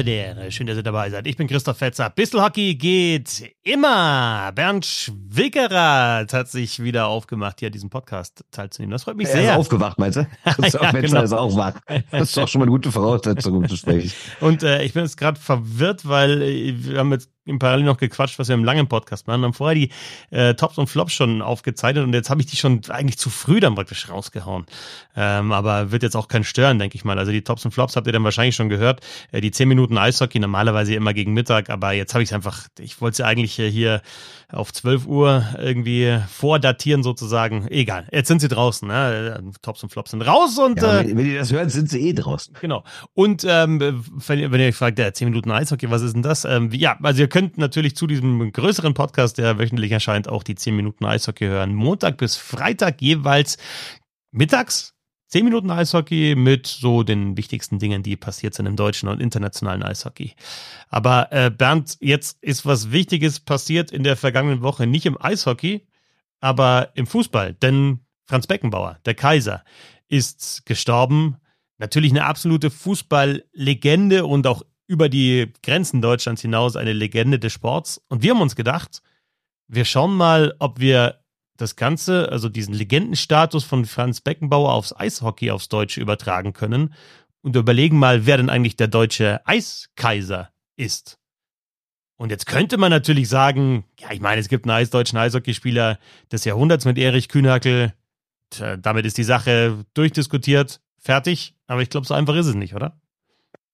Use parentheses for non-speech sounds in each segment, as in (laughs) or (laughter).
Belvedere. Schön, dass ihr dabei seid. Ich bin Christoph Fetzer. Bissl Hockey geht immer. Bernd Schwickerath hat sich wieder aufgemacht, hier diesen Podcast teilzunehmen. Das freut mich er sehr. Er ist aufgewacht, meinst du? (laughs) Christoph ja, Fetzer genau. ist auch wach. Das ist doch schon mal eine gute Voraussetzung, um zu sprechen. Und äh, ich bin jetzt gerade verwirrt, weil äh, wir haben jetzt im Parallel noch gequatscht, was wir im langen Podcast machen. Wir haben vorher die äh, Tops und Flops schon aufgezeichnet und jetzt habe ich die schon eigentlich zu früh dann praktisch rausgehauen. Ähm, aber wird jetzt auch kein Stören, denke ich mal. Also die Tops und Flops habt ihr dann wahrscheinlich schon gehört. Äh, die 10 Minuten Eishockey normalerweise immer gegen Mittag, aber jetzt habe ich es einfach, ich wollte es ja eigentlich hier auf 12 Uhr irgendwie vordatieren sozusagen. Egal, jetzt sind sie draußen. Ne? Tops und Flops sind raus und ja, wenn, äh, wenn ihr das hört, sind sie eh draußen. Genau. Und ähm, wenn, wenn ihr euch fragt, ja, 10 Minuten Eishockey, was ist denn das? Ähm, ja, also ihr könnt natürlich zu diesem größeren Podcast, der wöchentlich erscheint, auch die 10 Minuten Eishockey hören. Montag bis Freitag jeweils mittags 10 Minuten Eishockey mit so den wichtigsten Dingen, die passiert sind im deutschen und internationalen Eishockey. Aber äh, Bernd, jetzt ist was Wichtiges passiert in der vergangenen Woche, nicht im Eishockey, aber im Fußball. Denn Franz Beckenbauer, der Kaiser, ist gestorben. Natürlich eine absolute Fußballlegende und auch über die Grenzen Deutschlands hinaus eine Legende des Sports. Und wir haben uns gedacht, wir schauen mal, ob wir das Ganze, also diesen Legendenstatus von Franz Beckenbauer aufs Eishockey aufs Deutsche übertragen können und überlegen mal, wer denn eigentlich der deutsche Eiskaiser ist. Und jetzt könnte man natürlich sagen, ja, ich meine, es gibt einen eisdeutschen Eishockeyspieler des Jahrhunderts mit Erich Kühnhackel. Damit ist die Sache durchdiskutiert, fertig. Aber ich glaube, so einfach ist es nicht, oder?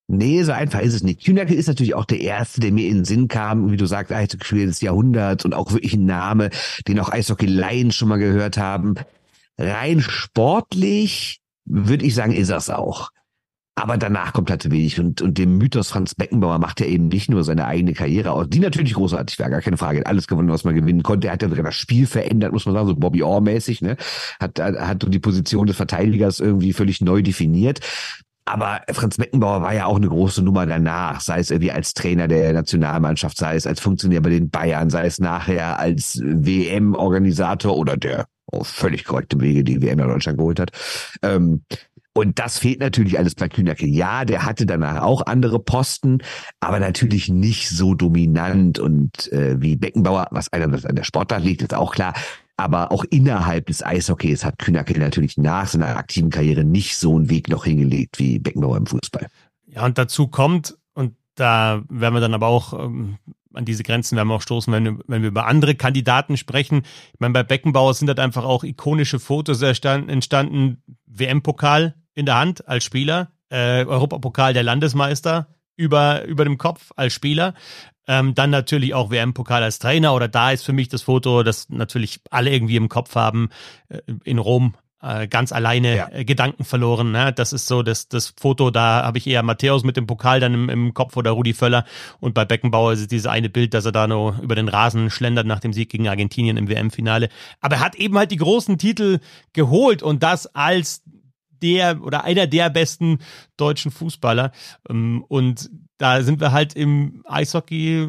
Nee, so einfach ist es nicht. Kühnacke ist natürlich auch der erste, der mir in den Sinn kam, wie du sagst, Eishockey des Jahrhunderts und auch wirklich ein Name, den auch Eishockey-Laien schon mal gehört haben. Rein sportlich würde ich sagen, ist das auch. Aber danach kommt halt wenig. Und, und dem Mythos Franz Beckenbauer macht er eben nicht nur seine eigene Karriere aus, die natürlich großartig war, gar keine Frage. Alles gewonnen, was man gewinnen konnte. Er hat ja sogar das Spiel verändert, muss man sagen, so Bobby Orr-mäßig, ne? Hat, hat die Position des Verteidigers irgendwie völlig neu definiert. Aber Franz Beckenbauer war ja auch eine große Nummer danach, sei es irgendwie als Trainer der Nationalmannschaft, sei es als Funktionär bei den Bayern, sei es nachher als WM-Organisator oder der auf völlig korrektem Wege die WM in Deutschland geholt hat. Ähm, und das fehlt natürlich alles bei Kühnacke. Ja, der hatte danach auch andere Posten, aber natürlich nicht so dominant und äh, wie Beckenbauer, was einerseits an der Sportart liegt, ist auch klar. Aber auch innerhalb des Eishockeys hat Kühnacke natürlich nach seiner aktiven Karriere nicht so einen Weg noch hingelegt wie Beckenbauer im Fußball. Ja, und dazu kommt, und da werden wir dann aber auch ähm, an diese Grenzen werden wir auch stoßen, wenn wir, wenn wir über andere Kandidaten sprechen. Ich meine, bei Beckenbauer sind halt einfach auch ikonische Fotos entstanden. WM-Pokal in der Hand als Spieler, äh, Europapokal der Landesmeister über, über dem Kopf als Spieler. Ähm, dann natürlich auch WM-Pokal als Trainer oder da ist für mich das Foto, das natürlich alle irgendwie im Kopf haben, äh, in Rom äh, ganz alleine ja. äh, Gedanken verloren. Ne? Das ist so das, das Foto, da habe ich eher Matthäus mit dem Pokal dann im, im Kopf oder Rudi Völler und bei Beckenbauer ist es dieses eine Bild, dass er da nur über den Rasen schlendert nach dem Sieg gegen Argentinien im WM-Finale. Aber er hat eben halt die großen Titel geholt und das als der oder einer der besten deutschen Fußballer. Ähm, und da sind wir halt im Eishockey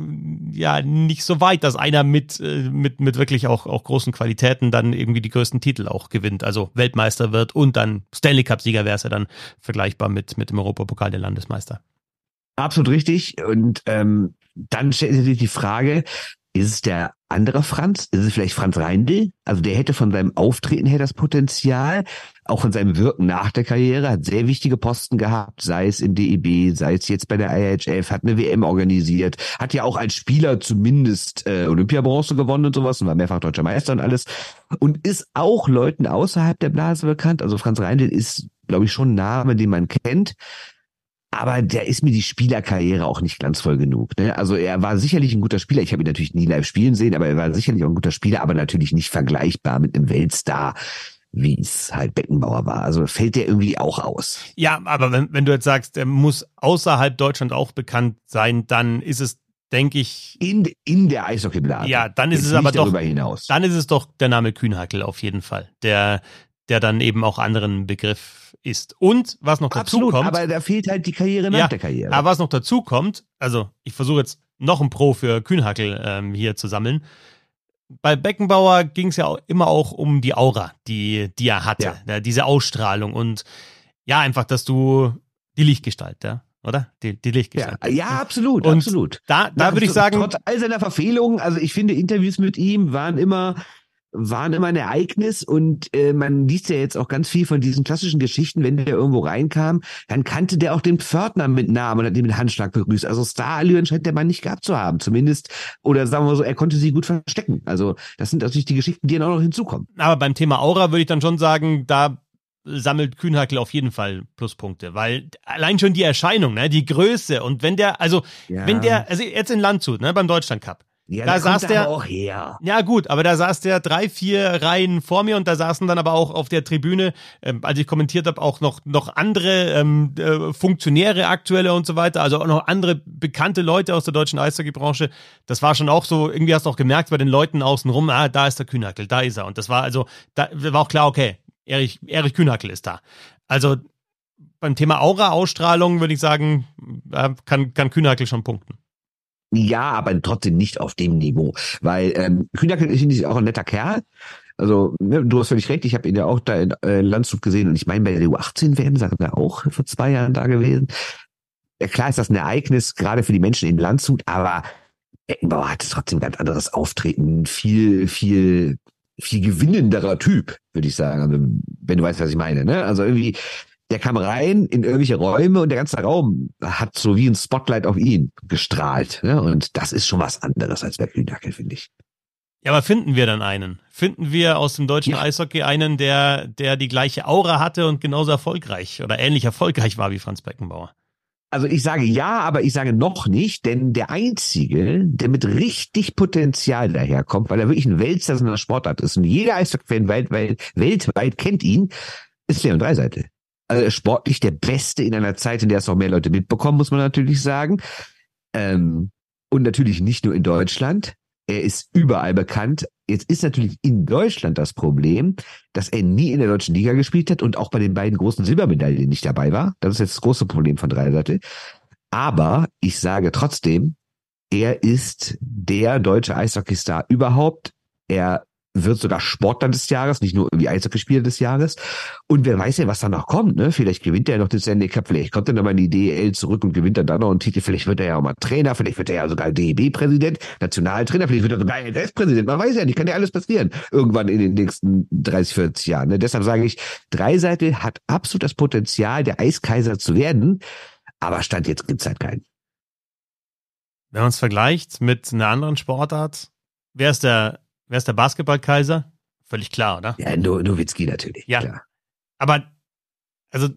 ja nicht so weit, dass einer mit, äh, mit, mit wirklich auch, auch großen Qualitäten dann irgendwie die größten Titel auch gewinnt. Also Weltmeister wird und dann Stanley Cup-Sieger wäre es ja dann vergleichbar mit, mit dem Europapokal der Landesmeister. Absolut richtig. Und ähm, dann stellt sich die Frage, ist es der andere Franz? Ist es vielleicht Franz Reindl? Also der hätte von seinem Auftreten her das Potenzial, auch von seinem Wirken nach der Karriere, hat sehr wichtige Posten gehabt, sei es im DEB, sei es jetzt bei der IHF, hat eine WM organisiert, hat ja auch als Spieler zumindest äh, Olympiabronze gewonnen und sowas und war mehrfach deutscher Meister und alles und ist auch Leuten außerhalb der Blase bekannt. Also Franz Reindl ist, glaube ich, schon ein Name, den man kennt aber der ist mir die Spielerkarriere auch nicht glanzvoll genug. Ne? Also er war sicherlich ein guter Spieler. Ich habe ihn natürlich nie live spielen sehen, aber er war sicherlich auch ein guter Spieler, aber natürlich nicht vergleichbar mit einem Weltstar wie es halt Beckenbauer war. Also fällt der irgendwie auch aus. Ja, aber wenn, wenn du jetzt sagst, er muss außerhalb Deutschland auch bekannt sein, dann ist es, denke ich. In, in der Eishockeyblase. Ja, dann ist Jetzt es aber doch. Hinaus. Dann ist es doch der Name Kühnhackel auf jeden Fall. Der, der dann eben auch anderen Begriff ist. Und was noch dazu Absolut, kommt. aber da fehlt halt die Karriere nach ja, der Karriere. Aber was noch dazu kommt, also ich versuche jetzt noch ein Pro für Kühnhackel ähm, hier zu sammeln. Bei Beckenbauer ging es ja auch immer auch um die Aura, die, die er hatte, ja. Ja, diese Ausstrahlung und ja, einfach, dass du die Lichtgestalt, ja. oder? Die, die Lichtgestalt. Ja, ja, absolut, Und absolut. Da, da würde ich sagen, Trotz all seiner Verfehlungen, also ich finde, Interviews mit ihm waren immer waren immer ein Ereignis und äh, man liest ja jetzt auch ganz viel von diesen klassischen Geschichten, wenn der irgendwo reinkam, dann kannte der auch den Pförtner mit Namen und hat den mit Handschlag begrüßt. Also Starallüren scheint der Mann nicht gehabt zu haben, zumindest. Oder sagen wir so, er konnte sie gut verstecken. Also das sind natürlich die Geschichten, die dann auch noch hinzukommen. aber beim Thema Aura würde ich dann schon sagen, da sammelt Kühnhackel auf jeden Fall Pluspunkte, weil allein schon die Erscheinung, ne, die Größe und wenn der, also Ja. wenn der, also jetzt in Landshut, ne, beim Deutschland Cup, Ja, da da saß er der- auch her. Ja, gut, aber da saß der drei, vier Reihen vor mir und da saßen dann aber auch auf der Tribüne, ähm, als ich kommentiert habe, auch noch, noch andere ähm, äh, Funktionäre, aktuelle und so weiter, also auch noch andere bekannte Leute aus der deutschen Eishockey-Branche. Das war schon auch so, irgendwie hast du auch gemerkt bei den Leuten außenrum, ah, da ist der Kühnhackel, da ist er. Und das war also, da war auch klar, okay, Erich, Erich Kühnhackel ist da. Also beim Thema Aura-Ausstrahlung würde ich sagen, kann, kann Kühnhackel schon punkten. Ja, aber trotzdem nicht auf dem Niveau, weil ähm, Kühnackel ist auch ein netter Kerl. Also ne, du hast völlig recht, ich habe ihn ja auch da in äh, Landshut gesehen und ich meine bei der U18-WM sagt er auch vor zwei Jahren da gewesen. Ja, klar ist das ein Ereignis, gerade für die Menschen in Landshut, aber Beckenbauer hat trotzdem ein ganz anderes Auftreten, viel, viel, viel gewinnenderer Typ, würde ich sagen. Also, wenn du weißt, was ich meine, ne? Also irgendwie, der kam rein in irgendwelche Räume und der ganze Raum hat so wie ein Spotlight auf ihn gestrahlt. Ne? Und das ist schon was anderes als bei Kühnackel, finde ich. Ja, aber finden wir dann einen? Finden wir aus dem deutschen Ja. Eishockey einen, der, der die gleiche Aura hatte und genauso erfolgreich oder ähnlich erfolgreich war wie Franz Beckenbauer? Also ich sage ja, aber ich sage noch nicht, denn der Einzige, der mit richtig Potenzial daherkommt, weil er wirklich ein Weltster in der Sportart ist und jeder Eishockey-Fan weltweit, weltweit kennt ihn, ist Leon Dreiseitel. Also sportlich der Beste in einer Zeit, in der es noch mehr Leute mitbekommen, muss man natürlich sagen. Ähm, und natürlich nicht nur in Deutschland. Er ist überall bekannt. Jetzt ist natürlich in Deutschland das Problem, dass er nie in der deutschen Liga gespielt hat und auch bei den beiden großen Silbermedaillen nicht dabei war. Das ist jetzt das große Problem von Dreiseitel. Aber ich sage trotzdem, er ist der deutsche Eishockeystar überhaupt. Er wird sogar Sportler des Jahres, nicht nur irgendwie Eishockeyspieler des Jahres. Und wer weiß ja, was da noch kommt, ne? Vielleicht gewinnt er noch den Stanley Cup, vielleicht kommt er noch mal in die DEL zurück und gewinnt dann da noch einen Titel. Vielleicht wird er ja auch mal Trainer, vielleicht wird er ja sogar DEB-Präsident, Nationaltrainer, vielleicht wird er sogar LS-Präsident. Man weiß ja nicht, kann ja alles passieren. Irgendwann in den nächsten 30, 40 Jahren. Ne? Deshalb sage ich, Dreiseitel hat absolut das Potenzial, der Eiskaiser zu werden. Aber Stand jetzt gibt's halt keinen. Wenn man es vergleicht mit einer anderen Sportart, wer ist der, wer ist der Basketballkaiser? Völlig klar, oder? Ja, Nowitzki natürlich. Ja. Klar. Aber, also,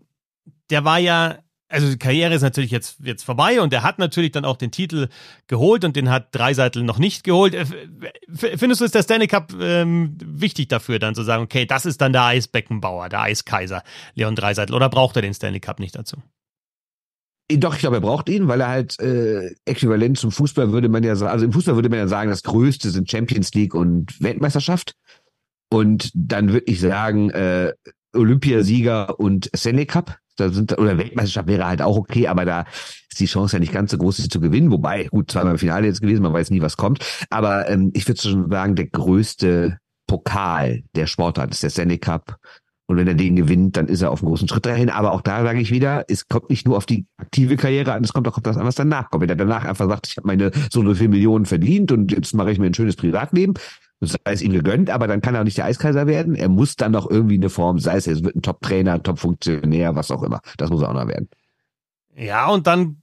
der war ja, also die Karriere ist natürlich jetzt, jetzt vorbei und er hat natürlich dann auch den Titel geholt und den hat Dreiseitel noch nicht geholt. Äh, Findest du, ist der Stanley Cup ähm, wichtig dafür, dann zu sagen, okay, das ist dann der Eisbeckenbauer, der Eiskaiser, Leon Dreiseitel, oder braucht er den Stanley Cup nicht dazu? Doch, ich glaube, er braucht ihn, weil er halt äh, äquivalent zum Fußball würde man ja sagen, also im Fußball würde man ja sagen, das Größte sind Champions League und Weltmeisterschaft. Und dann würde ich sagen, äh, Olympiasieger und Stanley Cup. Da sind, oder Weltmeisterschaft wäre halt auch okay, aber da ist die Chance ja nicht ganz so groß, sie zu gewinnen. Wobei, gut, zweimal im Finale jetzt gewesen, man weiß nie, was kommt. Aber ähm, ich würde schon sagen, der größte Pokal der Sportart ist der Stanley Cup. Und wenn er den gewinnt, dann ist er auf einem großen Schritt dahin. Aber auch da sage ich wieder, es kommt nicht nur auf die aktive Karriere an, es kommt auch auf das an, was danach kommt. Wenn er danach einfach sagt, ich habe meine so und so viele Millionen verdient und jetzt mache ich mir ein schönes Privatleben, sei es ihm gegönnt, aber dann kann er auch nicht der Eiskaiser werden. Er muss dann noch irgendwie eine Form, sei es, er wird ein Top-Trainer, Top-Funktionär, was auch immer. Das muss er auch noch werden. Ja, und dann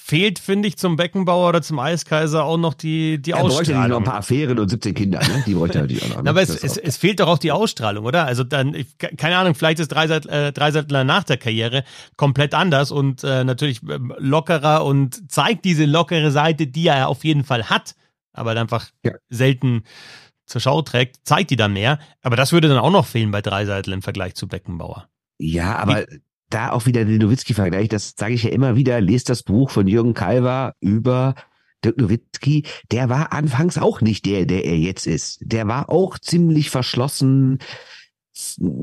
fehlt, finde ich, zum Beckenbauer oder zum Eiskaiser auch noch die, die Er bräuchte ja noch ein Ausstrahlung. paar Affären und 17 Kinder, ne? Die bräuchte er natürlich auch noch. Ne? Aber es, es, es fehlt doch auch die Ausstrahlung, oder? Also dann, ich, keine Ahnung, vielleicht ist Dreiseitel, äh, Dreiseitler nach der Karriere komplett anders und äh, natürlich ähm, lockerer und zeigt diese lockere Seite, die er auf jeden Fall hat, aber halt einfach Ja. selten zur Schau trägt, zeigt die dann mehr. Aber das würde dann auch noch fehlen bei Dreiseitel im Vergleich zu Beckenbauer. Ja, aber da auch wieder den Nowitzki-Vergleich, das sage ich ja immer wieder, lest das Buch von Jürgen Kalver über Dirk Nowitzki, der war anfangs auch nicht der, der er jetzt ist. Der war auch ziemlich verschlossen,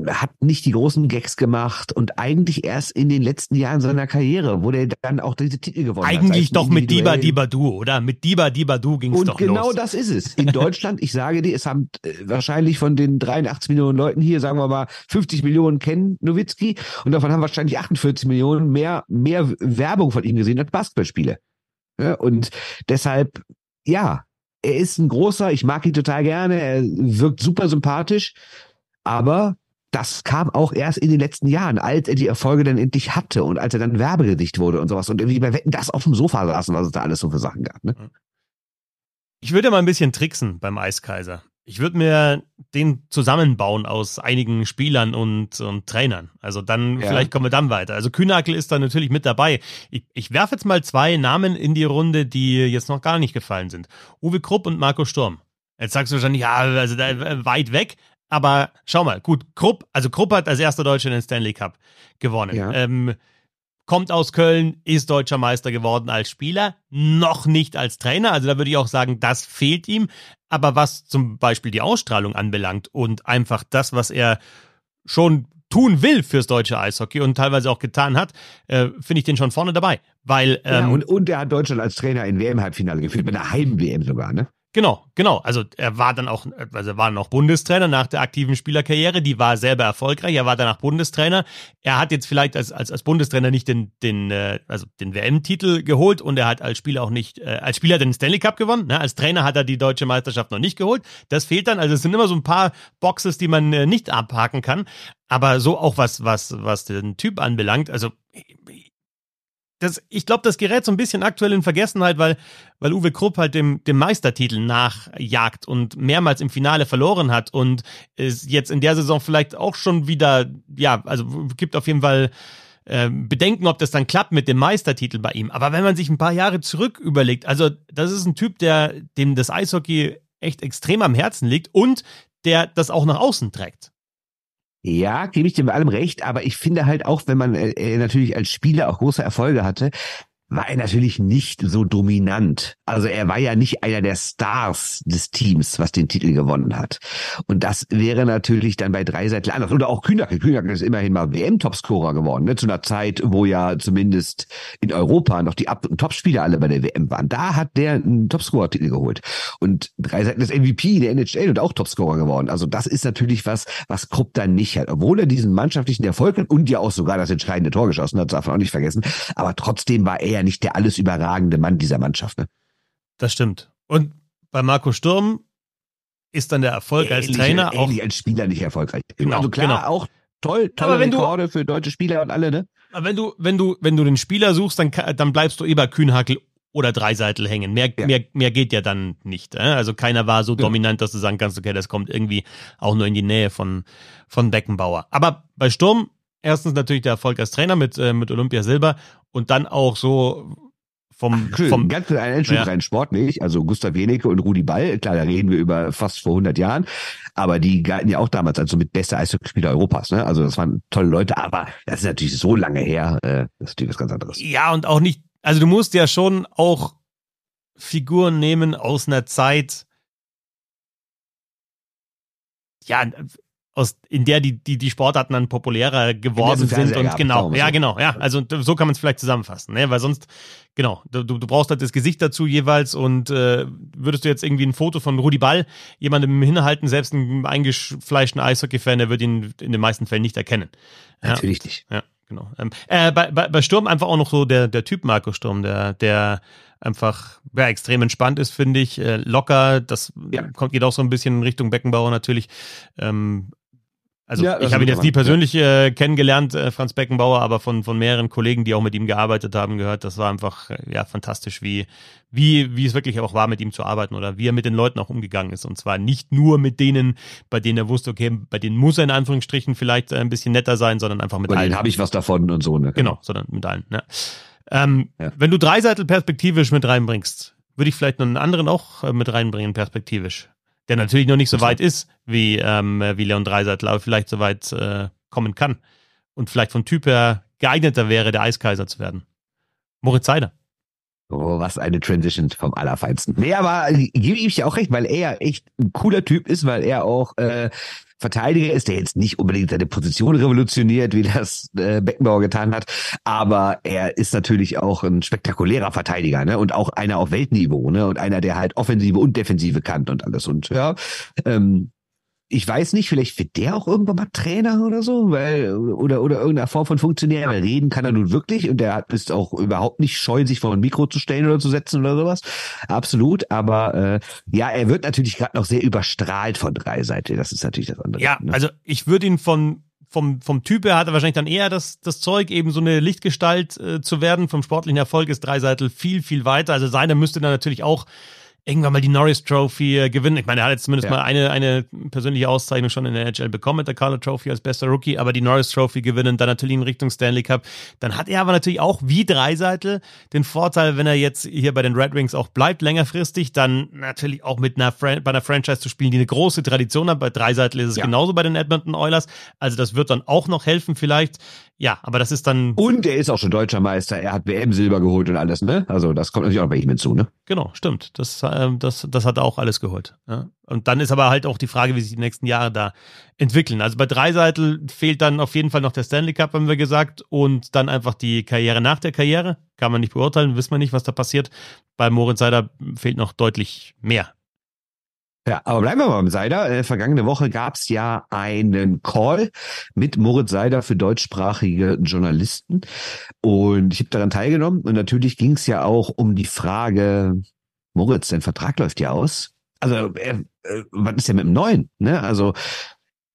hat nicht die großen Gags gemacht und eigentlich erst in den letzten Jahren seiner Karriere, wo der dann auch diese Titel gewonnen eigentlich hat. Eigentlich doch mit Diba Diba Du, oder? Mit Diba Diba Du ging es doch genau los. Und genau das ist es. In Deutschland, ich sage dir, es haben äh, wahrscheinlich von den 83 Millionen Leuten hier, sagen wir mal, 50 Millionen kennen Nowitzki und davon haben wahrscheinlich 48 Millionen mehr, mehr Werbung von ihm gesehen als Basketballspiele. Ja, und deshalb, ja, er ist ein großer, ich mag ihn total gerne, er wirkt super sympathisch, aber das kam auch erst in den letzten Jahren, als er die Erfolge dann endlich hatte und als er dann Werbegesicht wurde und sowas und irgendwie bei Wetten das auf dem Sofa saßen, was es da alles so für Sachen gab. Ne? Ich würde mal ein bisschen tricksen beim Eiskaiser. Ich würde mir den zusammenbauen aus einigen Spielern und, und Trainern. Also dann, ja. vielleicht kommen wir dann weiter. Also Kühnakel ist da natürlich mit dabei. Ich, ich werfe jetzt mal zwei Namen in die Runde, die jetzt noch gar nicht gefallen sind. Uwe Krupp und Marco Sturm. Jetzt sagst du wahrscheinlich, ja, also da, äh, weit weg. Aber schau mal, gut, Krupp, also Krupp hat als erster Deutscher den Stanley Cup gewonnen. Ja. Ähm, kommt aus Köln, ist deutscher Meister geworden als Spieler, noch nicht als Trainer. Also da würde ich auch sagen, das fehlt ihm. Aber was zum Beispiel die Ausstrahlung anbelangt und einfach das, was er schon tun will fürs deutsche Eishockey und teilweise auch getan hat, äh, finde ich den schon vorne dabei. Weil, ähm, ja, und, und er hat Deutschland als Trainer in WM-Halbfinale geführt, mit einer Heim-WM sogar, ne? Genau, genau. Also er war dann auch, also er war noch Bundestrainer nach der aktiven Spielerkarriere, die war selber erfolgreich. Er war danach Bundestrainer. Er hat jetzt vielleicht als, als, als Bundestrainer nicht den, den, äh, also den WM-Titel geholt und er hat als Spieler auch nicht, äh, als Spieler den Stanley Cup gewonnen. Ne? Als Trainer hat er die deutsche Meisterschaft noch nicht geholt. Das fehlt dann. Also es sind immer so ein paar Boxes, die man äh, nicht abhaken kann. Aber so auch was, was, was den Typ anbelangt. Also das, ich glaube, das gerät so ein bisschen aktuell in Vergessenheit, weil, weil Uwe Krupp halt dem, dem Meistertitel nachjagt und mehrmals im Finale verloren hat und es jetzt in der Saison vielleicht auch schon wieder, ja, also gibt auf jeden Fall äh, Bedenken, ob das dann klappt mit dem Meistertitel bei ihm. Aber wenn man sich ein paar Jahre zurück überlegt, also das ist ein Typ, der dem das Eishockey echt extrem am Herzen liegt und der das auch nach außen trägt. Ja, gebe ich dir bei allem recht, aber ich finde halt auch, wenn man äh, natürlich als Spieler auch große Erfolge hatte, war er natürlich nicht so dominant. Also er war ja nicht einer der Stars des Teams, was den Titel gewonnen hat. Und das wäre natürlich dann bei Dreiseitel anders. Oder auch Kühnacke. Kühnacke ist immerhin mal WM-Topscorer geworden, ne? zu einer Zeit, wo ja zumindest in Europa noch die absoluten Topspieler alle bei der WM waren. Da hat der einen Topscorer-Titel geholt. Und Dreiseitel ist MVP der NHL und auch Topscorer geworden. Also das ist natürlich was, was Krupp dann nicht hat. Obwohl er diesen mannschaftlichen Erfolg hat und ja auch sogar das entscheidende Tor geschossen hat, darf man auch nicht vergessen. Aber trotzdem war er ja nicht der alles überragende Mann dieser Mannschaft. Ne? Das stimmt. Und bei Marco Sturm ist dann der Erfolg ähnlich, als Trainer auch ähnlich als Spieler nicht erfolgreich. Genau, also klar, genau. auch toll, tolle Aber wenn Rekorde du, für deutsche Spieler und alle, ne? Aber wenn du, wenn du, wenn du den Spieler suchst, dann, dann bleibst du eh bei Kühnhackel oder Dreiseitel hängen. Mehr, ja. mehr, mehr geht ja dann nicht. Äh? Also keiner war so ja. dominant, dass du sagen kannst, okay, das kommt irgendwie auch nur in die Nähe von, von Beckenbauer. Aber bei Sturm, erstens natürlich der Erfolg als Trainer mit, äh, mit Olympia Silber und dann auch so vom, Ach, schön. vom ganz ein Einschub ja. rein sportlich, also Gustav Wenecke und Rudi Ball, klar, da reden wir über fast vor 100 Jahren, aber die galten ja auch damals als so mit bester Eishockeyspieler Europas, ne? Also das waren tolle Leute, aber das ist natürlich so lange her, äh, das ist natürlich was ganz anderes. Ja, und auch nicht, also du musst ja schon auch Figuren nehmen aus einer Zeit, ja, aus, in der die, die, die Sportarten dann populärer geworden sind und genau, ja, genau, ja, also so kann man es vielleicht zusammenfassen, ne, weil sonst, genau, du, du brauchst halt das Gesicht dazu jeweils und äh, würdest du jetzt irgendwie ein Foto von Rudi Ball jemandem hinhalten, selbst ein eingefleischten Eishockey-Fan, der wird ihn in den meisten Fällen nicht erkennen. Ja, Natürlich nicht. Ja, genau. Ähm, äh, bei, bei, bei Sturm einfach auch noch so der, der Typ Marco Sturm, der, der einfach ja, extrem entspannt ist, finde ich. Äh, locker, das ja. kommt, geht auch so ein bisschen in Richtung Beckenbauer natürlich. Ähm, also ja, ich habe ihn jetzt nie persönlich äh, kennengelernt, äh, Franz Beckenbauer, aber von, von mehreren Kollegen, die auch mit ihm gearbeitet haben, gehört, das war einfach äh, ja fantastisch, wie, wie, wie es wirklich auch war, mit ihm zu arbeiten oder wie er mit den Leuten auch umgegangen ist. Und zwar nicht nur mit denen, bei denen er wusste, okay, bei denen muss er in Anführungsstrichen vielleicht äh, ein bisschen netter sein, sondern einfach mit bei allen. Bei habe ich was davon und so, ne? Genau, sondern mit allen. Ne? Ähm, ja. Wenn du Dreiseitel perspektivisch mit reinbringst, würde ich vielleicht noch einen anderen auch äh, mit reinbringen, perspektivisch der natürlich noch nicht so weit ist wie, ähm, wie Leon Dreiseitel, aber vielleicht so weit äh, kommen kann und vielleicht vom Typ her geeigneter wäre, der Eiskaiser zu werden. Moritz Seider. Oh, was eine Transition vom Allerfeinsten. Nee, aber gebe ich dir auch recht, weil er echt ein cooler Typ ist, weil er auch äh, Verteidiger ist, der jetzt nicht unbedingt seine Position revolutioniert, wie das äh, Beckenbauer getan hat, aber er ist natürlich auch ein spektakulärer Verteidiger, ne? Und auch einer auf Weltniveau, ne? Und einer, der halt Offensive und Defensive kann und alles. Und ja, ähm, ich weiß nicht, vielleicht wird der auch irgendwann mal Trainer oder so, weil oder oder irgendeine Form von Funktionär, weil reden kann er nun wirklich und der hat ist auch überhaupt nicht scheu, sich vor ein Mikro zu stellen oder zu setzen oder sowas. Absolut, aber äh, ja, er wird natürlich gerade noch sehr überstrahlt von drei Seite. Das ist natürlich das andere. Ja, ne? also ich würde ihn von vom, vom Typ her hat er wahrscheinlich dann eher das, das Zeug, eben so eine Lichtgestalt äh, zu werden. Vom sportlichen Erfolg ist Dreiseitel viel, viel weiter. Also seiner müsste dann natürlich auch irgendwann mal die Norris Trophy äh, gewinnen. Ich meine, er hat jetzt zumindest ja. mal eine, eine persönliche Auszeichnung schon in der NHL bekommen mit der Carlo Trophy als bester Rookie, aber die Norris Trophy gewinnen, dann natürlich in Richtung Stanley Cup. Dann hat er aber natürlich auch wie Dreiseitel den Vorteil, wenn er jetzt hier bei den Red Wings auch bleibt längerfristig, dann natürlich auch mit einer, Fran bei einer Franchise zu spielen, die eine große Tradition hat. Bei Dreiseitel ist es ja. genauso bei den Edmonton Oilers. Also das wird dann auch noch helfen vielleicht. Ja, aber das ist dann. Und er ist auch schon deutscher Meister. Er hat WM Silber geholt und alles, ne? Also das kommt natürlich auch bei ihm hinzu, ne? Genau, stimmt. Das, äh, das, das hat er auch alles geholt. Ja? Und dann ist aber halt auch die Frage, wie sich die nächsten Jahre da entwickeln. Also bei Dreiseitel fehlt dann auf jeden Fall noch der Stanley Cup, haben wir gesagt, und dann einfach die Karriere nach der Karriere. Kann man nicht beurteilen, wissen wir nicht, was da passiert. Bei Moritz Seider fehlt noch deutlich mehr. Ja, aber bleiben wir mal beim Seider. Äh, vergangene Woche gab es ja einen Call mit Moritz Seider für deutschsprachige Journalisten. Und ich habe daran teilgenommen. Und natürlich ging es ja auch um die Frage, Moritz, dein Vertrag läuft ja aus. Also, äh, äh, was ist denn mit dem neuen? Ne? Also,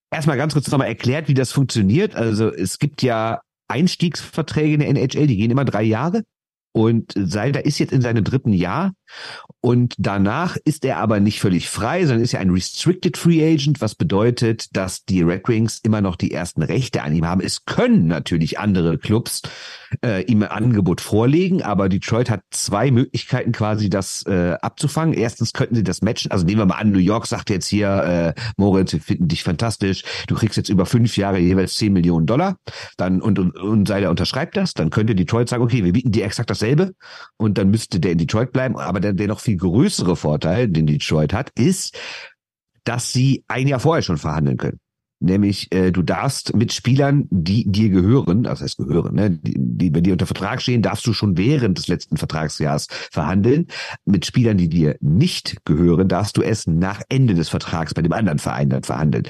erstmal ganz kurz nochmal erklärt, wie das funktioniert. Also, es gibt ja Einstiegsverträge in der NHL, die gehen immer drei Jahre. Und Seider ist jetzt in seinem dritten Jahr und danach ist er aber nicht völlig frei, sondern ist ja ein Restricted Free Agent, was bedeutet, dass die Red Wings immer noch die ersten Rechte an ihm haben. Es können natürlich andere Clubs äh, ihm ein Angebot vorlegen, aber Detroit hat zwei Möglichkeiten quasi das äh, abzufangen. Erstens könnten sie das matchen, also nehmen wir mal an, New York sagt jetzt hier, äh, Moritz, wir finden dich fantastisch, du kriegst jetzt über fünf Jahre jeweils zehn Millionen Dollar, dann und, und, und Seider unterschreibt das, dann könnte Detroit sagen, okay, wir bieten dir exakt dasselbe. Und dann müsste der in Detroit bleiben, aber der, der noch viel größere Vorteil, den Detroit hat, ist, dass sie ein Jahr vorher schon verhandeln können. Nämlich, äh, du darfst mit Spielern, die dir gehören, also heißt gehören, ne, die, die bei dir unter Vertrag stehen, darfst du schon während des letzten Vertragsjahres verhandeln. Mit Spielern, die dir nicht gehören, darfst du es nach Ende des Vertrags bei dem anderen Verein dann verhandeln.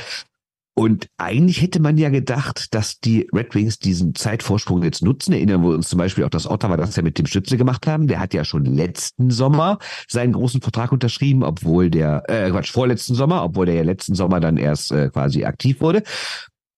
Und eigentlich hätte man ja gedacht, dass die Red Wings diesen Zeitvorsprung jetzt nutzen. Erinnern wir uns zum Beispiel auch das Ottawa, das ja mit dem Stütze gemacht haben. Der hat ja schon letzten Sommer seinen großen Vertrag unterschrieben, obwohl der, äh, Quatsch, vorletzten Sommer, obwohl der ja letzten Sommer dann erst äh, quasi aktiv wurde.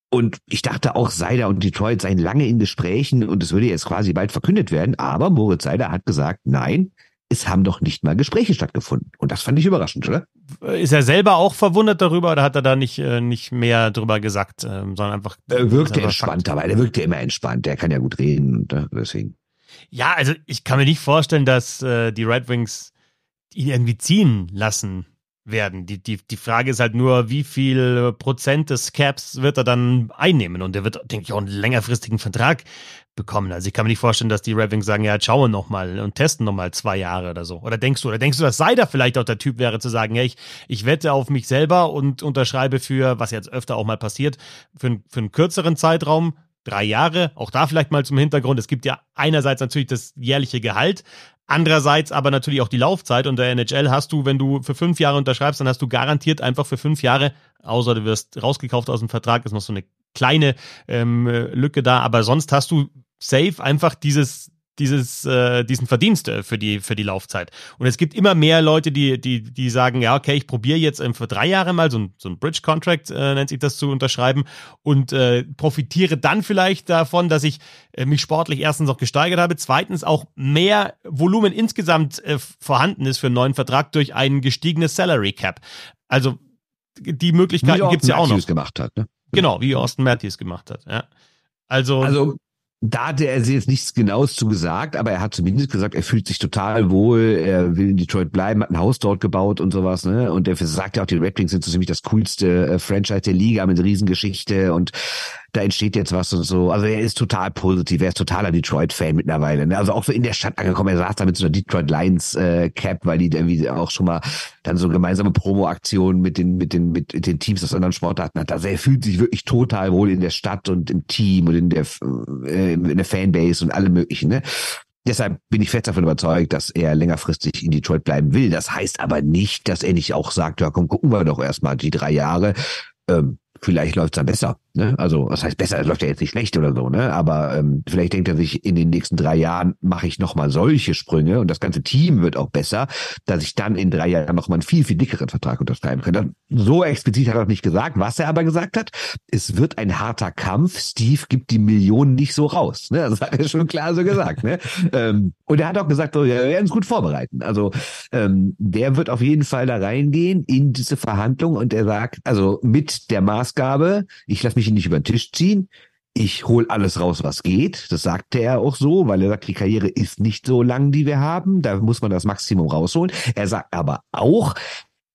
Und ich dachte auch, Seider und Detroit seien lange in Gesprächen und es würde jetzt quasi bald verkündet werden. Aber Moritz Seider hat gesagt, nein, es haben doch nicht mal Gespräche stattgefunden. Und das fand ich überraschend, oder? Ist er selber auch verwundert darüber oder hat er da nicht, äh, nicht mehr drüber gesagt, ähm, sondern einfach. Er wirkte entspannter, weil er wirkte immer entspannt. Der kann ja gut reden und äh, deswegen. Ja, also ich kann mir nicht vorstellen, dass äh, die Red Wings ihn irgendwie ziehen lassen werden. Die, die, die Frage ist halt nur, wie viel Prozent des Caps wird er dann einnehmen? Und er wird, denke ich, auch einen längerfristigen Vertrag bekommen. Also ich kann mir nicht vorstellen, dass die Red Wings sagen, ja, schauen noch mal und testen noch mal zwei Jahre oder so. Oder denkst du, oder denkst du, dass Seider vielleicht auch der Typ wäre, zu sagen, ja, ich, ich wette auf mich selber und unterschreibe für, was jetzt öfter auch mal passiert, für, für einen kürzeren Zeitraum, drei Jahre, auch da vielleicht mal zum Hintergrund. Es gibt ja einerseits natürlich das jährliche Gehalt, Andererseits aber natürlich auch die Laufzeit. Und der NHL hast du, wenn du für fünf Jahre unterschreibst, dann hast du garantiert einfach für fünf Jahre, außer du wirst rausgekauft aus dem Vertrag, ist noch so eine kleine ähm, Lücke da. Aber sonst hast du safe einfach dieses dieses, äh, diesen Verdienst äh, für die, für die Laufzeit. Und es gibt immer mehr Leute, die, die, die sagen, ja, okay, ich probiere jetzt ähm, für drei Jahre mal so ein, so ein Bridge-Contract, äh, nennt sich das, zu unterschreiben und äh, profitiere dann vielleicht davon, dass ich äh, mich sportlich erstens noch gesteigert habe, zweitens auch mehr Volumen insgesamt äh, vorhanden ist für einen neuen Vertrag durch ein gestiegenes Salary Cap. Also die Möglichkeiten gibt's ja auch noch. gemacht hat, ne? Genau, wie Austin Matthews gemacht hat, ja. Also, also da hatte er jetzt nichts Genaues zu gesagt, aber er hat zumindest gesagt, er fühlt sich total wohl, er will in Detroit bleiben, hat ein Haus dort gebaut und sowas, ne? Und er sagt ja auch, die Red Wings sind so ziemlich das coolste äh, Franchise der Liga mit Riesengeschichte und da entsteht jetzt was und so. Also er ist total positiv, er ist totaler Detroit-Fan mittlerweile. Ne? Also auch in der Stadt angekommen, er saß da mit so einer Detroit Lions äh, Cap, weil die irgendwie auch schon mal dann so gemeinsame Promo-Aktionen mit den, mit den, mit den Teams aus anderen Sportarten hat. Also er fühlt sich wirklich total wohl in der Stadt und im Team und in der, äh, in der Fanbase und allem möglichen. Ne? Deshalb bin ich fest davon überzeugt, dass er längerfristig in Detroit bleiben will. Das heißt aber nicht, dass er nicht auch sagt, ja komm, gucken wir doch erstmal die drei Jahre. Ähm, vielleicht läuft's dann besser. Ne? Also, was heißt besser? Es läuft ja jetzt nicht schlecht oder so, ne? Aber ähm, vielleicht denkt er sich, in den nächsten drei Jahren mache ich nochmal solche Sprünge und das ganze Team wird auch besser, dass ich dann in drei Jahren nochmal einen viel, viel dickeren Vertrag unterschreiben kann. So explizit hat er nicht gesagt. Was er aber gesagt hat, es wird ein harter Kampf. Steve gibt die Millionen nicht so raus. Ne? Das hat er schon klar so gesagt. ne? (laughs) ähm, und er hat auch gesagt, so, wir werden es gut vorbereiten. Also ähm, der wird auf jeden Fall da reingehen in diese Verhandlung und er sagt, also mit der Maßgabe, ich lasse mich mich nicht über den Tisch ziehen. Ich hol alles raus, was geht. Das sagte er auch so, weil er sagt, die Karriere ist nicht so lang, die wir haben. Da muss man das Maximum rausholen. Er sagt aber auch,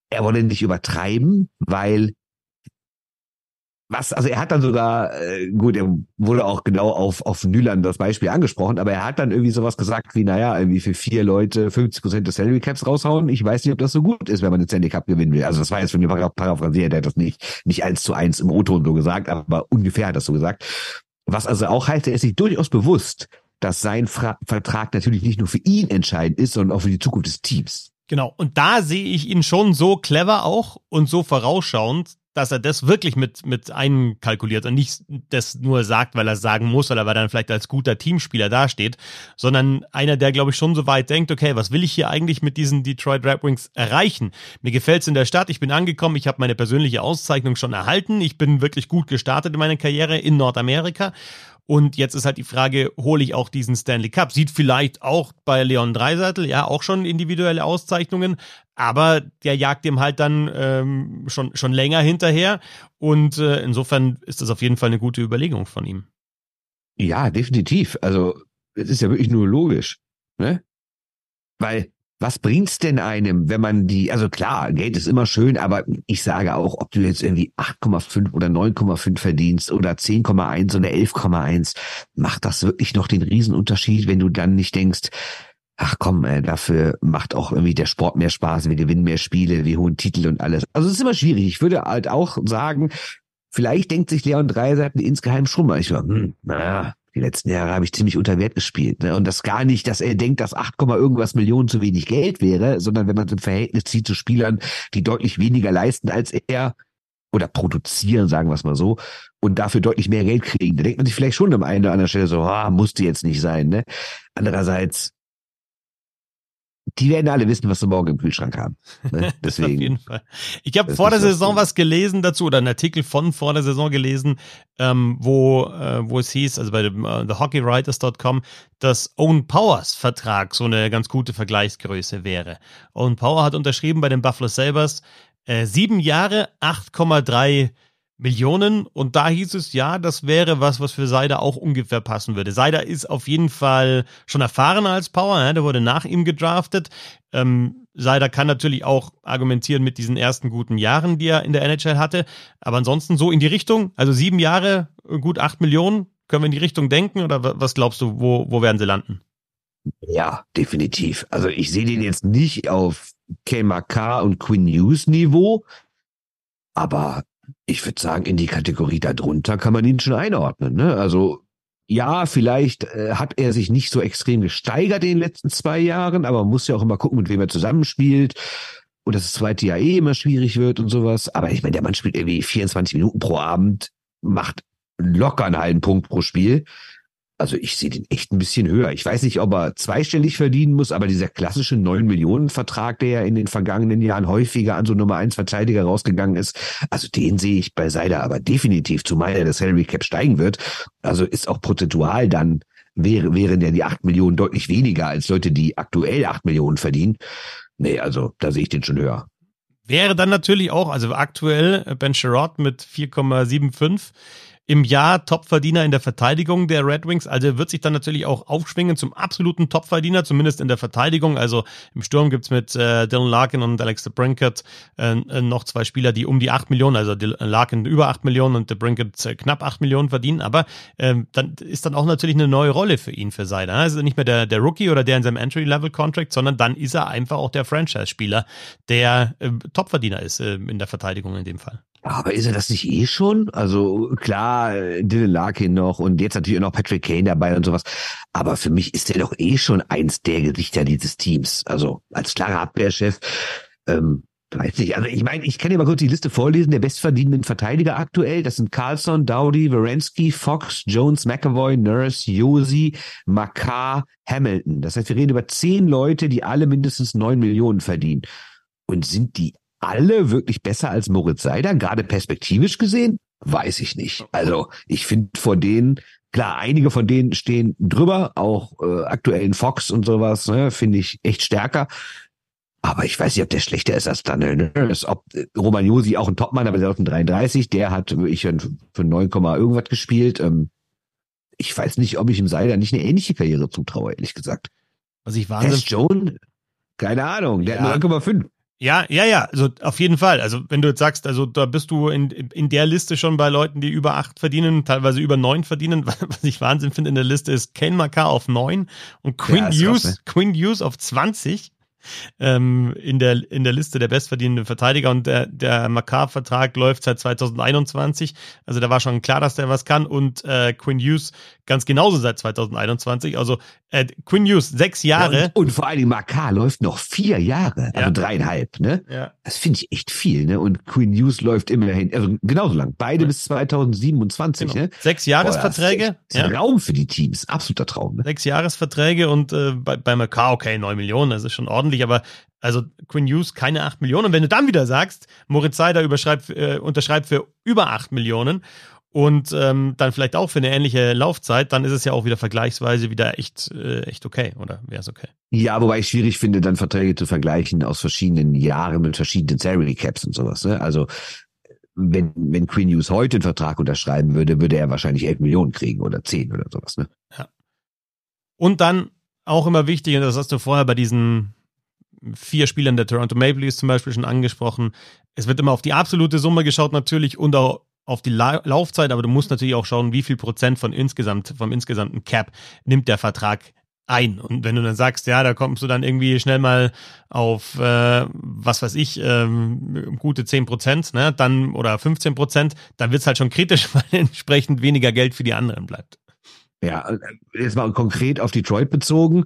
er wolle nicht übertreiben, weil was, also er hat dann sogar, äh, gut, er wurde auch genau auf, auf Nyland das Beispiel angesprochen, aber er hat dann irgendwie sowas gesagt wie, naja, irgendwie für vier Leute 50 Prozent des Salary Caps raushauen. Ich weiß nicht, ob das so gut ist, wenn man den Salary Cup gewinnen will. Also das war jetzt von mir paraphrasiert, der hat das nicht, nicht eins zu eins im O-Ton so gesagt, aber ungefähr hat das so gesagt. Was also auch heißt, er ist sich durchaus bewusst, dass sein Fra Vertrag natürlich nicht nur für ihn entscheidend ist, sondern auch für die Zukunft des Teams. Genau, und da sehe ich ihn schon so clever auch und so vorausschauend, dass er das wirklich mit, mit einkalkuliert und nicht das nur sagt, weil er sagen muss oder weil er dann vielleicht als guter Teamspieler dasteht, sondern einer, der, glaube ich, schon so weit denkt, okay, was will ich hier eigentlich mit diesen Detroit Red Wings erreichen? Mir gefällt's in der Stadt, ich bin angekommen, ich habe meine persönliche Auszeichnung schon erhalten, ich bin wirklich gut gestartet in meiner Karriere in Nordamerika und jetzt ist halt die Frage, hole ich auch diesen Stanley Cup? Sieht vielleicht auch bei Leon Dreiseitel, ja, auch schon individuelle Auszeichnungen, aber der jagt dem halt dann ähm, schon, schon länger hinterher. Und äh, insofern ist das auf jeden Fall eine gute Überlegung von ihm. Ja, definitiv. Also, es ist ja wirklich nur logisch. Ne? Weil was bringt's denn einem, wenn man die, also klar, Geld ist immer schön, aber ich sage auch, ob du jetzt irgendwie 8,5 oder 9,5 verdienst oder 10,1 oder 11,1, macht das wirklich noch den Riesenunterschied, wenn du dann nicht denkst, ach komm, ey, dafür macht auch irgendwie der Sport mehr Spaß, wir gewinnen mehr Spiele, wir holen Titel und alles. Also es ist immer schwierig. Ich würde halt auch sagen, vielleicht denkt sich Leon Dreiseiten insgeheim schon mal, ich so, hm, naja, die letzten Jahre habe ich ziemlich unter Wert gespielt. Ne? Und das gar nicht, dass er denkt, dass 8, irgendwas Millionen zu wenig Geld wäre, sondern wenn man es im Verhältnis zieht zu Spielern, die deutlich weniger leisten als er oder produzieren, sagen wir es mal so, und dafür deutlich mehr Geld kriegen. Da denkt man sich vielleicht schon am einen oder anderen Stelle so, ah, musste jetzt nicht sein. Ne? Andererseits die werden alle wissen, was sie morgen im Kühlschrank haben. Ne? Deswegen. (laughs) Auf jeden Fall. Ich habe vor der Saison was gelesen dazu oder einen Artikel von vor der Saison gelesen, ähm, wo, äh, wo es hieß, also bei dem äh, thehockeywriters.com, dass Owen Powers Vertrag so eine ganz gute Vergleichsgröße wäre. Owen Power hat unterschrieben bei den Buffalo Sabres äh, sieben Jahre, 8,3 Millionen und da hieß es, ja, das wäre was, was für Seider auch ungefähr passen würde. Seider ist auf jeden Fall schon erfahrener als Power, ja, der wurde nach ihm gedraftet. Ähm, Seider kann natürlich auch argumentieren mit diesen ersten guten Jahren, die er in der NHL hatte, aber ansonsten so in die Richtung, also sieben Jahre, gut acht Millionen, können wir in die Richtung denken oder was glaubst du, wo, wo werden sie landen? Ja, definitiv. Also ich sehe den jetzt nicht auf KMK und Quinn News Niveau, aber ich würde sagen, in die Kategorie darunter kann man ihn schon einordnen. Ne? Also ja, vielleicht äh, hat er sich nicht so extrem gesteigert in den letzten zwei Jahren, aber man muss ja auch immer gucken, mit wem er zusammenspielt. Und dass das zweite Jahr eh immer schwierig wird und sowas. Aber ich meine, der Mann spielt irgendwie 24 Minuten pro Abend, macht locker einen halben Punkt pro Spiel. Also ich sehe den echt ein bisschen höher. Ich weiß nicht, ob er zweistellig verdienen muss, aber dieser klassische 9 Millionen Vertrag, der ja in den vergangenen Jahren häufiger an so Nummer 1 Verteidiger rausgegangen ist, also den sehe ich bei Seider aber definitiv, zumal ja das Salary Cap steigen wird. Also ist auch prozentual dann wäre, wären ja die 8 Millionen deutlich weniger als Leute, die aktuell 8 Millionen verdienen. Nee, also da sehe ich den schon höher. Wäre dann natürlich auch, also aktuell Ben Sherrod mit 4,75 im Jahr Topverdiener in der Verteidigung der Red Wings. Also wird sich dann natürlich auch aufschwingen zum absoluten Topverdiener, zumindest in der Verteidigung. Also im Sturm gibt's mit äh, Dylan Larkin und Alex de Brinkert äh, äh noch zwei Spieler, die um die acht Millionen, also Larkin über acht Millionen und de Brinkert äh, knapp acht Millionen verdienen. Aber äh, dann ist dann auch natürlich eine neue Rolle für ihn, für Seider. Also nicht mehr der, der Rookie oder der in seinem Entry-Level-Contract, sondern dann ist er einfach auch der Franchise-Spieler, der äh, Topverdiener ist äh, in der Verteidigung in dem Fall. Aber ist er das nicht eh schon? Also klar, Dylan Larkin noch und jetzt natürlich auch noch Patrick Kane dabei und sowas. Aber für mich ist er doch eh schon eins der Gesichter dieses Teams. Also als klarer Abwehrchef. Ähm, weiß nicht. Also ich meine, ich kann dir mal kurz die Liste vorlesen der bestverdienenden Verteidiger aktuell. Das sind Carlson, Dowdy, Werensky, Fox, Jones, McAvoy, Nurse, Josi, Makar, Hamilton. Das heißt, wir reden über zehn Leute, die alle mindestens neun Millionen verdienen. Und sind die alle wirklich besser als Moritz Seider, gerade perspektivisch gesehen? Weiß ich nicht. Also ich finde vor denen, klar, einige von denen stehen drüber, auch äh, aktuellen Fox und sowas, ne, finde ich echt stärker. Aber ich weiß nicht, ob der schlechter ist als Daniel Nurse. Ob äh, Romagnosi auch ein Topmann, aber der ist ein 33, der hat ich für 9, irgendwas gespielt. Ähm, ich weiß nicht, ob ich im Seider nicht eine ähnliche Karriere zutraue, ehrlich gesagt. Was ich Wahnsinn. Jones, keine Ahnung, der ja. hat 9,5. Ja, ja, ja, also auf jeden Fall. Also wenn du jetzt sagst, also da bist du in, in der Liste schon bei Leuten, die über acht verdienen, teilweise über neun verdienen. (laughs) Was ich Wahnsinn finde in der Liste ist Kane Makar auf neun und Quinn ja, Hughes, ne? Quinn Hughes auf zwanzig ähm, in, der, in der Liste der bestverdienenden Verteidiger und der, der Makar-Vertrag läuft seit 2021. Also da war schon klar, dass der was kann und äh, Quinn Hughes ganz genauso seit 2021. Also äh, Quinn Hughes sechs Jahre. Ja, und, und, vor allen Dingen Makar läuft noch vier Jahre, also ja. dreieinhalb, ne? Ja. Das finde ich echt viel, ne? Und Quinn Hughes läuft immerhin, also genauso lang, beide ja. bis 2027, genau. ne? Sechs Jahresverträge. Boah, Traum für die Teams, absoluter Traum. Ne? Sechs Jahresverträge und äh, bei, bei Makar, okay, neun Millionen, das ist schon ordentlich, aber also Quinn Hughes keine acht Millionen. Und wenn du dann wieder sagst, Moritz Seider überschreibt, äh, unterschreibt für über acht Millionen und ähm, dann vielleicht auch für eine ähnliche Laufzeit, dann ist es ja auch wieder vergleichsweise wieder echt, äh, echt okay, oder wäre es okay? Ja, wobei ich schwierig finde, dann Verträge zu vergleichen aus verschiedenen Jahren mit verschiedenen Salary Caps und sowas. Ne? Also wenn, wenn Queen News heute einen Vertrag unterschreiben würde, würde er wahrscheinlich 11 Millionen kriegen oder 10 oder sowas. Ne? Ja. Und dann auch immer wichtig, und das hast du vorher bei diesen vier Spielern der Toronto Maple Leafs zum Beispiel schon angesprochen, es wird immer auf die absolute Summe geschaut natürlich und auch auf die La Laufzeit, aber du musst natürlich auch schauen, wie viel Prozent von insgesamt, vom insgesamten Cap nimmt der Vertrag ein. Und wenn du dann sagst, ja, da kommst du dann irgendwie schnell mal auf, äh, was weiß ich, ähm, gute 10 Prozent, ne, dann, oder 15 Prozent, dann wird's halt schon kritisch, (laughs) weil entsprechend weniger Geld für die anderen bleibt. Ja, jetzt mal konkret auf Detroit bezogen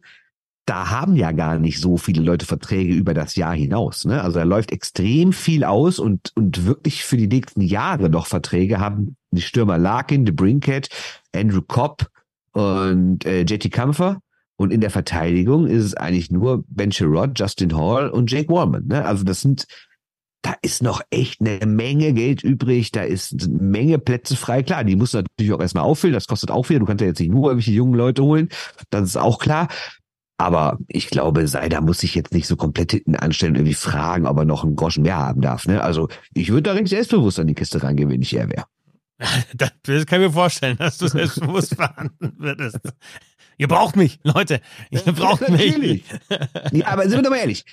da haben ja gar nicht so viele Leute Verträge über das Jahr hinaus. Ne? Also da läuft extrem viel aus und, und wirklich für die nächsten Jahre noch Verträge haben die Stürmer Larkin, The Brinkett, Andrew Cobb und äh, JT Kampfer. Und in der Verteidigung ist es eigentlich nur Ben Sherrod, Justin Hall und Jake Warman. Ne? Also das sind, da ist noch echt eine Menge Geld übrig, da ist eine Menge Plätze frei. Klar, die muss natürlich auch erstmal auffüllen, das kostet auch viel. Du kannst ja jetzt nicht nur irgendwelche jungen Leute holen, das ist auch klar. Aber ich glaube, Seider muss sich jetzt nicht so komplett hinten anstellen und irgendwie fragen, ob er noch einen Groschen mehr haben darf. Ne? Also ich würde da recht selbstbewusst an die Kiste rangehen, wenn ich er wäre. (laughs) Das kann ich mir vorstellen, dass du selbstbewusst (laughs) verhandeln würdest. Ihr braucht mich, Leute. Ihr braucht mich. ja, (laughs) aber sind wir doch mal ehrlich.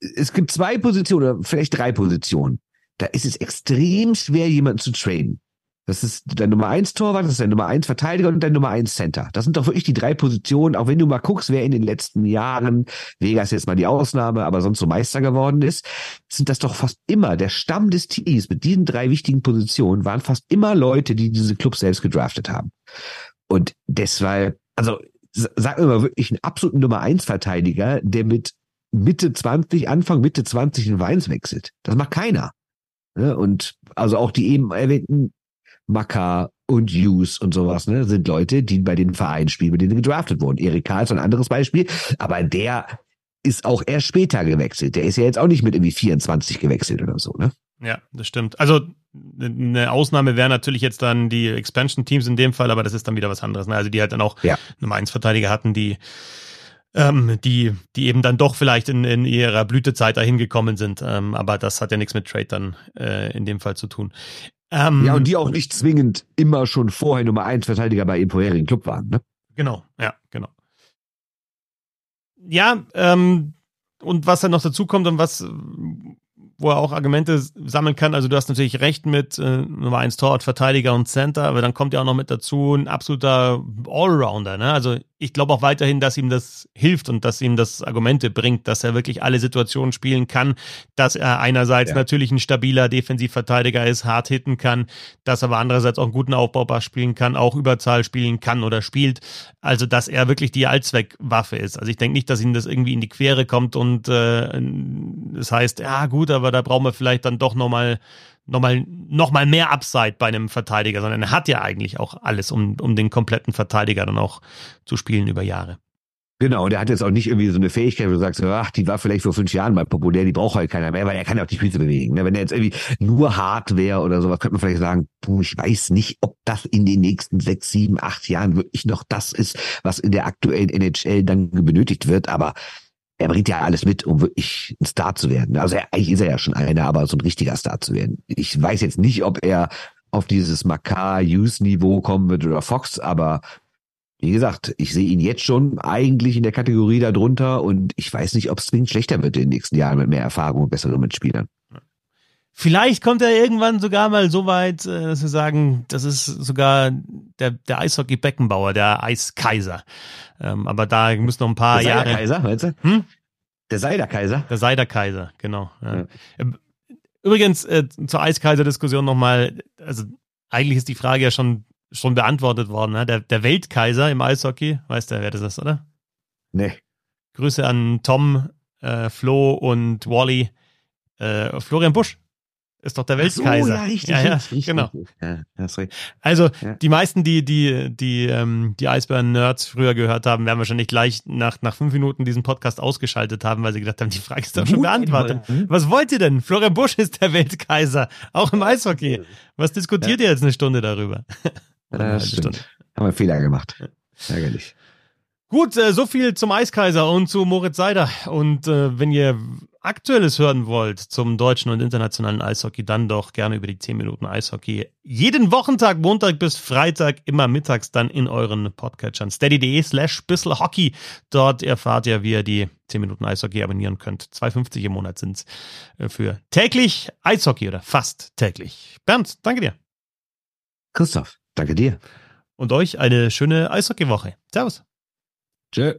Es gibt zwei Positionen, oder vielleicht drei Positionen. Da ist es extrem schwer, jemanden zu traden. Das ist dein Nummer eins Torwart, das ist dein Nummer eins Verteidiger und dein Nummer eins Center. Das sind doch wirklich die drei Positionen, auch wenn du mal guckst, wer in den letzten Jahren, Vegas jetzt mal die Ausnahme, aber sonst so Meister geworden ist, sind das doch fast immer, der Stamm des Teams mit diesen drei wichtigen Positionen waren fast immer Leute, die diese Clubs selbst gedraftet haben. Und deshalb, also sag mir mal wirklich einen absoluten Nummer eins Verteidiger, der mit Mitte 20, Anfang Mitte 20 in Weins wechselt. Das macht keiner. Und also auch die eben erwähnten Maka und Hughes und sowas, ne, sind Leute, die bei den Vereinen spielen, bei denen sie gedraftet wurden. Erik Karl ist ein anderes Beispiel, aber der ist auch erst später gewechselt. Der ist ja jetzt auch nicht mit irgendwie 24 gewechselt oder so, ne? Ja, das stimmt. Also eine Ausnahme wäre natürlich jetzt dann die Expansion Teams in dem Fall, aber das ist dann wieder was anderes. Ne? Also die halt dann auch ja. Nummer 1 Verteidiger hatten, die ähm, die, die eben dann doch vielleicht in, in ihrer Blütezeit dahin gekommen sind. Ähm, aber das hat ja nichts mit Trade dann äh, in dem Fall zu tun. Ähm, ja, und die auch nicht zwingend immer schon vorher Nummer eins Verteidiger bei ihrem vorherigen Club waren, ne? Genau, ja, genau. Ja, ähm, und was dann noch dazu kommt und was wo er auch Argumente sammeln kann. Also du hast natürlich recht mit äh, Nummer 1 Torwart, Verteidiger und Center, aber dann kommt ja auch noch mit dazu ein absoluter Allrounder. Ne? Also ich glaube auch weiterhin, dass ihm das hilft und dass ihm das Argumente bringt, dass er wirklich alle Situationen spielen kann, dass er einerseits ja. natürlich ein stabiler Defensivverteidiger ist, hart hitten kann, dass er aber andererseits auch einen guten Aufbaupass spielen kann, auch Überzahl spielen kann oder spielt. Also dass er wirklich die Allzweckwaffe ist. Also ich denke nicht, dass ihm das irgendwie in die Quere kommt und äh, das heißt, ja gut, aber da brauchen wir vielleicht dann doch nochmal nochmal noch mal mehr Upside bei einem Verteidiger, sondern er hat ja eigentlich auch alles, um, um den kompletten Verteidiger dann auch zu spielen über Jahre. Genau, der hat jetzt auch nicht irgendwie so eine Fähigkeit, wo du sagst, ach, die war vielleicht vor fünf Jahren mal populär, die braucht halt keiner mehr, weil er kann ja auch die Füße bewegen. Ne? Wenn er jetzt irgendwie nur hart wäre oder sowas, könnte man vielleicht sagen, ich weiß nicht, ob das in den nächsten sechs, sieben, acht Jahren wirklich noch das ist, was in der aktuellen NHL dann benötigt wird, aber er bringt ja alles mit, um wirklich ein Star zu werden. Also er, eigentlich ist er ja schon einer, aber so ein richtiger Star zu werden. Ich weiß jetzt nicht, ob er auf dieses Makar-Use-Niveau kommen wird oder Fox, aber wie gesagt, ich sehe ihn jetzt schon eigentlich in der Kategorie darunter und ich weiß nicht, ob es zwingend schlechter wird in den nächsten Jahren mit mehr Erfahrung und besseren Mitspielern. Vielleicht kommt er irgendwann sogar mal so weit, äh, dass wir sagen, das ist sogar der, der Eishockey-Beckenbauer, der Eiskaiser. Ähm, aber da müssen noch ein paar der Jahre. Der Kaiser, meinst du? Hm? Der Seider-Kaiser? Der Seider-Kaiser, genau. Ja. Ähm, übrigens, äh, zur Eiskaiser-Diskussion nochmal, also eigentlich ist die Frage ja schon, schon beantwortet worden. Ne? Der, der Weltkaiser im Eishockey, weißt du, wer das ist, oder? Nee. Grüße an Tom, äh, Flo und Wally. Äh, Florian Busch ist doch der Weltkaiser. So, ja, richtig, ja, ja, richtig, genau. Ja, also die meisten, die die die ähm, die Eisbären-Nerds früher gehört haben, werden wahrscheinlich gleich nach nach fünf Minuten diesen Podcast ausgeschaltet haben, weil sie gedacht haben, die Frage ist doch schon beantwortet. Was wollt ihr denn? Florian Busch ist der Weltkaiser, auch im Eishockey. Was diskutiert ihr jetzt eine Stunde darüber? (laughs) Ja, stimmt. Haben wir Fehler gemacht. Ärgerlich. Gut, äh, so viel zum Eiskaiser und zu Moritz Seider. Und äh, wenn ihr Aktuelles hören wollt zum deutschen und internationalen Eishockey, dann doch gerne über die 10 Minuten Eishockey. Jeden Wochentag, Montag bis Freitag, immer mittags dann in euren Podcatchern. steady.de slash bisselhockey. Dort erfahrt ihr, wie ihr die 10 Minuten Eishockey abonnieren könnt. 2,50 im Monat sind's äh, für täglich Eishockey oder fast täglich. Bernd, danke dir. Christoph, danke dir. Und euch eine schöne Eishockeywoche. Servus. Tschö.